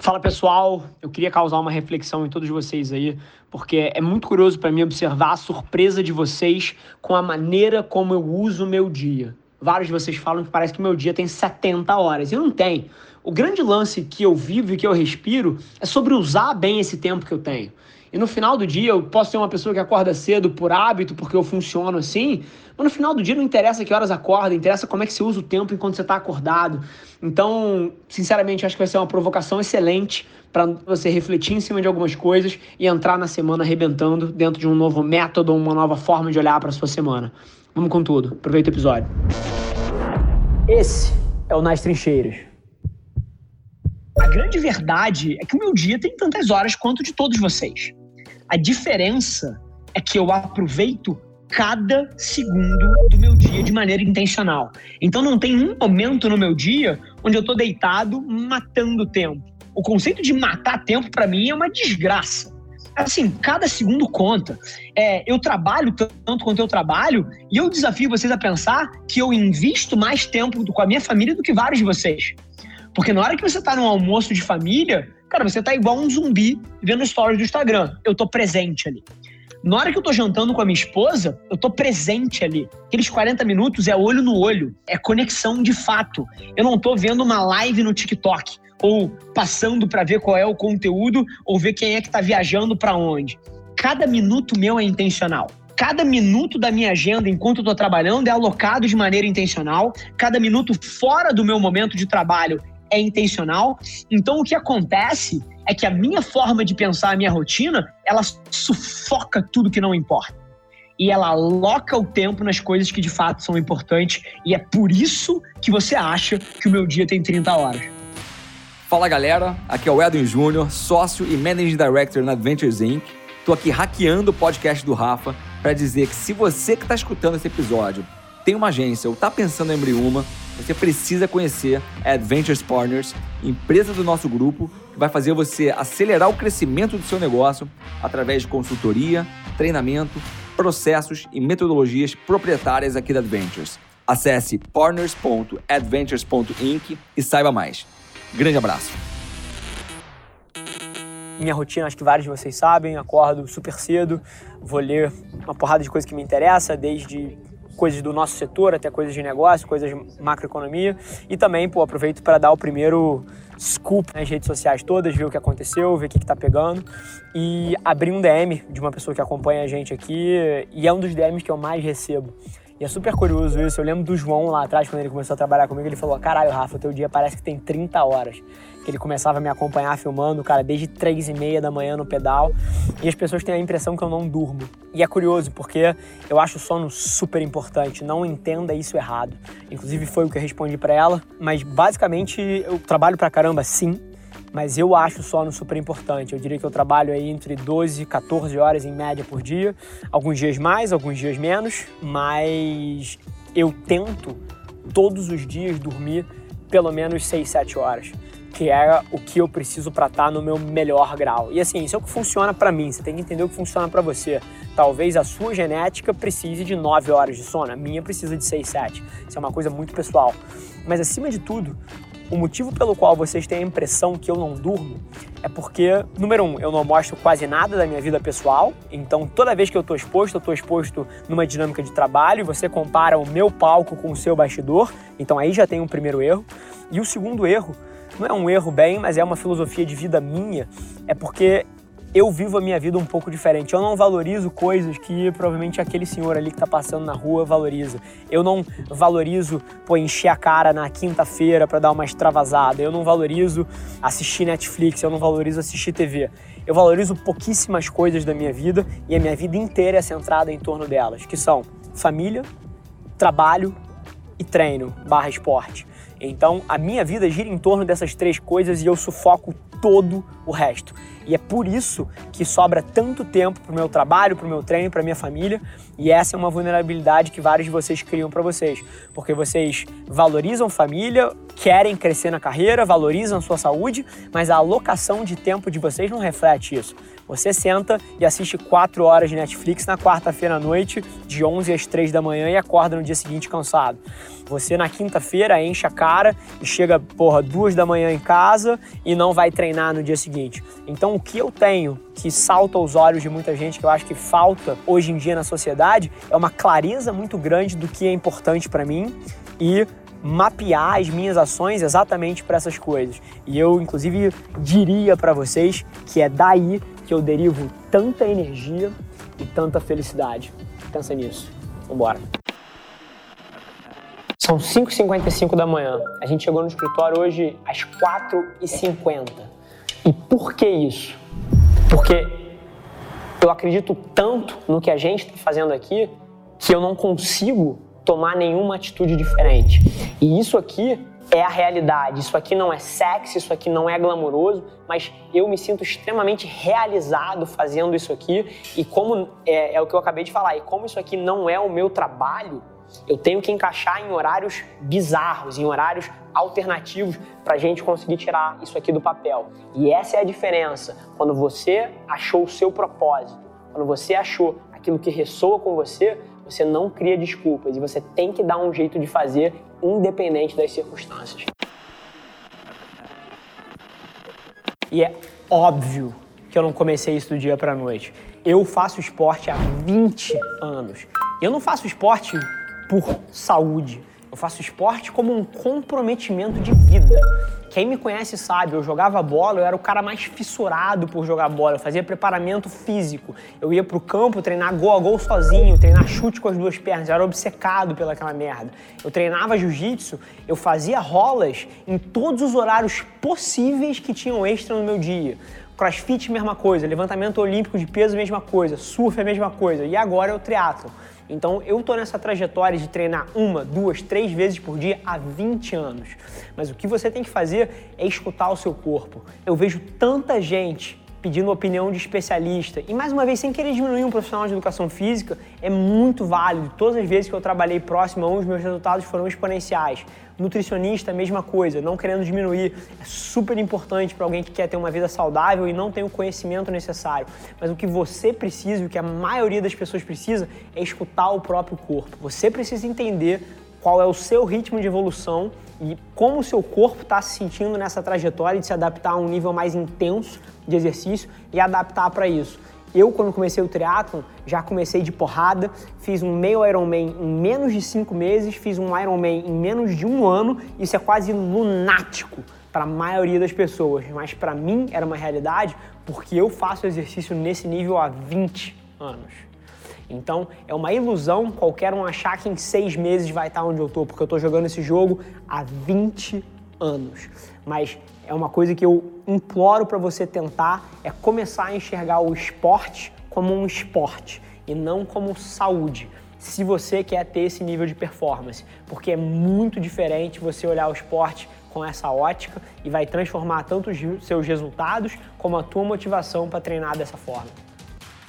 Fala pessoal, eu queria causar uma reflexão em todos vocês aí, porque é muito curioso para mim observar a surpresa de vocês com a maneira como eu uso o meu dia. Vários de vocês falam que parece que meu dia tem 70 horas, e não tem. O grande lance que eu vivo e que eu respiro é sobre usar bem esse tempo que eu tenho. E no final do dia, eu posso ser uma pessoa que acorda cedo por hábito, porque eu funciono assim, mas no final do dia não interessa que horas acorda, interessa como é que você usa o tempo enquanto você está acordado. Então, sinceramente, acho que vai ser uma provocação excelente para você refletir em cima de algumas coisas e entrar na semana arrebentando dentro de um novo método, uma nova forma de olhar para a sua semana. Vamos com tudo. Aproveita o episódio. Esse é o Nas Trincheiras. A grande verdade é que o meu dia tem tantas horas quanto de todos vocês. A diferença é que eu aproveito cada segundo do meu dia de maneira intencional. Então não tem um momento no meu dia onde eu estou deitado matando tempo. O conceito de matar tempo para mim é uma desgraça. Assim, cada segundo conta. É, eu trabalho tanto quanto eu trabalho e eu desafio vocês a pensar que eu invisto mais tempo com a minha família do que vários de vocês. Porque na hora que você tá num almoço de família, cara, você tá igual um zumbi vendo stories do Instagram. Eu tô presente ali. Na hora que eu tô jantando com a minha esposa, eu tô presente ali. Aqueles 40 minutos é olho no olho, é conexão de fato. Eu não tô vendo uma live no TikTok ou passando para ver qual é o conteúdo ou ver quem é que tá viajando para onde. Cada minuto meu é intencional. Cada minuto da minha agenda enquanto eu estou trabalhando é alocado de maneira intencional. Cada minuto fora do meu momento de trabalho é intencional. Então o que acontece é que a minha forma de pensar a minha rotina, ela sufoca tudo que não importa. E ela aloca o tempo nas coisas que de fato são importantes. E é por isso que você acha que o meu dia tem 30 horas. Fala galera, aqui é o Edwin Júnior, sócio e Managing Director na Adventures Inc. Tô aqui hackeando o podcast do Rafa para dizer que se você que está escutando esse episódio tem uma agência ou está pensando em abrir uma, você precisa conhecer a Adventures Partners, empresa do nosso grupo, que vai fazer você acelerar o crescimento do seu negócio através de consultoria, treinamento, processos e metodologias proprietárias aqui da Adventures. Acesse partners.adventures.inc e saiba mais. Grande abraço. Minha rotina, acho que vários de vocês sabem, acordo super cedo, vou ler uma porrada de coisa que me interessa, desde coisas do nosso setor, até coisas de negócio, coisas de macroeconomia. E também, pô, aproveito para dar o primeiro scoop nas redes sociais todas, ver o que aconteceu, ver o que, está pegando. E abrir um DM de uma pessoa que acompanha a gente aqui, e é um dos DMs que eu mais recebo. E é super curioso isso. Eu lembro do João lá atrás, quando ele começou a trabalhar comigo, ele falou: Caralho, Rafa, teu dia parece que tem 30 horas. Que ele começava a me acompanhar filmando, cara, desde 3 e meia da manhã no pedal. E as pessoas têm a impressão que eu não durmo. E é curioso, porque eu acho o sono super importante. Não entenda isso errado. Inclusive, foi o que eu respondi para ela. Mas basicamente, eu trabalho pra caramba, sim mas eu acho o sono super importante. Eu diria que eu trabalho aí entre 12 e 14 horas em média por dia, alguns dias mais, alguns dias menos, mas eu tento todos os dias dormir pelo menos 6, 7 horas, que é o que eu preciso para estar tá no meu melhor grau. E assim, isso é o que funciona para mim, você tem que entender o que funciona para você. Talvez a sua genética precise de 9 horas de sono, a minha precisa de 6, 7. Isso é uma coisa muito pessoal. Mas acima de tudo, o motivo pelo qual vocês têm a impressão que eu não durmo é porque, número um, eu não mostro quase nada da minha vida pessoal. Então, toda vez que eu estou exposto, eu estou exposto numa dinâmica de trabalho. Você compara o meu palco com o seu bastidor. Então, aí já tem um primeiro erro. E o segundo erro, não é um erro bem, mas é uma filosofia de vida minha, é porque eu vivo a minha vida um pouco diferente. Eu não valorizo coisas que provavelmente aquele senhor ali que está passando na rua valoriza. Eu não valorizo, pô, encher a cara na quinta-feira para dar uma extravasada. Eu não valorizo assistir Netflix, eu não valorizo assistir TV. Eu valorizo pouquíssimas coisas da minha vida e a minha vida inteira é centrada em torno delas, que são família, trabalho e treino barra esporte. Então, a minha vida gira em torno dessas três coisas e eu sufoco todo o resto. E é por isso que sobra tanto tempo para o meu trabalho, para o meu treino, para minha família. E essa é uma vulnerabilidade que vários de vocês criam para vocês, porque vocês valorizam família, querem crescer na carreira, valorizam sua saúde, mas a alocação de tempo de vocês não reflete isso. Você senta e assiste 4 horas de Netflix na quarta-feira à noite, de 11 às 3 da manhã e acorda no dia seguinte cansado. Você na quinta-feira enche a cara e chega, porra, duas da manhã em casa e não vai treinar no dia seguinte. Então, o que eu tenho que salta aos olhos de muita gente, que eu acho que falta hoje em dia na sociedade, é uma clareza muito grande do que é importante para mim e mapear as minhas ações exatamente para essas coisas. E eu, inclusive, diria para vocês que é daí que eu derivo tanta energia e tanta felicidade. Pensa nisso. Vambora. São 5h55 da manhã. A gente chegou no escritório hoje às 4h50. E por que isso? Porque eu acredito tanto no que a gente está fazendo aqui que eu não consigo tomar nenhuma atitude diferente. E isso aqui é a realidade. Isso aqui não é sexy, isso aqui não é glamouroso, mas eu me sinto extremamente realizado fazendo isso aqui. E como é, é, o que eu acabei de falar, e como isso aqui não é o meu trabalho, eu tenho que encaixar em horários bizarros, em horários alternativos para a gente conseguir tirar isso aqui do papel. E essa é a diferença. Quando você achou o seu propósito, quando você achou aquilo que ressoa com você, você não cria desculpas e você tem que dar um jeito de fazer independente das circunstâncias. E é óbvio que eu não comecei isso do dia para noite. Eu faço esporte há 20 anos. Eu não faço esporte por saúde. Eu faço esporte como um comprometimento de vida. Quem me conhece sabe, eu jogava bola, eu era o cara mais fissurado por jogar bola, eu fazia preparamento físico. Eu ia pro campo treinar gol a gol sozinho, treinar chute com as duas pernas, eu era obcecado pelaquela merda. Eu treinava jiu-jitsu, eu fazia rolas em todos os horários possíveis que tinham extra no meu dia. Crossfit, mesma coisa, levantamento olímpico de peso, mesma coisa, surf, a mesma coisa. E agora é o triatlo. Então eu tô nessa trajetória de treinar uma, duas, três vezes por dia há 20 anos. Mas o que você tem que fazer é escutar o seu corpo. Eu vejo tanta gente pedindo opinião de especialista. E mais uma vez, sem querer diminuir um profissional de educação física, é muito válido. Todas as vezes que eu trabalhei próximo a um, os meus resultados foram exponenciais. Nutricionista, mesma coisa, não querendo diminuir. É super importante para alguém que quer ter uma vida saudável e não tem o conhecimento necessário. Mas o que você precisa, o que a maioria das pessoas precisa, é escutar o próprio corpo. Você precisa entender qual é o seu ritmo de evolução e como o seu corpo está se sentindo nessa trajetória de se adaptar a um nível mais intenso de exercício e adaptar para isso. Eu, quando comecei o triatlon, já comecei de porrada, fiz um meio Ironman em menos de cinco meses, fiz um Ironman em menos de um ano. Isso é quase lunático para a maioria das pessoas, mas para mim era uma realidade porque eu faço exercício nesse nível há 20 anos. Então é uma ilusão qualquer um achar que em seis meses vai estar onde eu estou, porque eu estou jogando esse jogo há 20 anos. Mas é uma coisa que eu imploro para você tentar é começar a enxergar o esporte como um esporte e não como saúde. Se você quer ter esse nível de performance, porque é muito diferente você olhar o esporte com essa ótica e vai transformar tanto os seus resultados como a tua motivação para treinar dessa forma.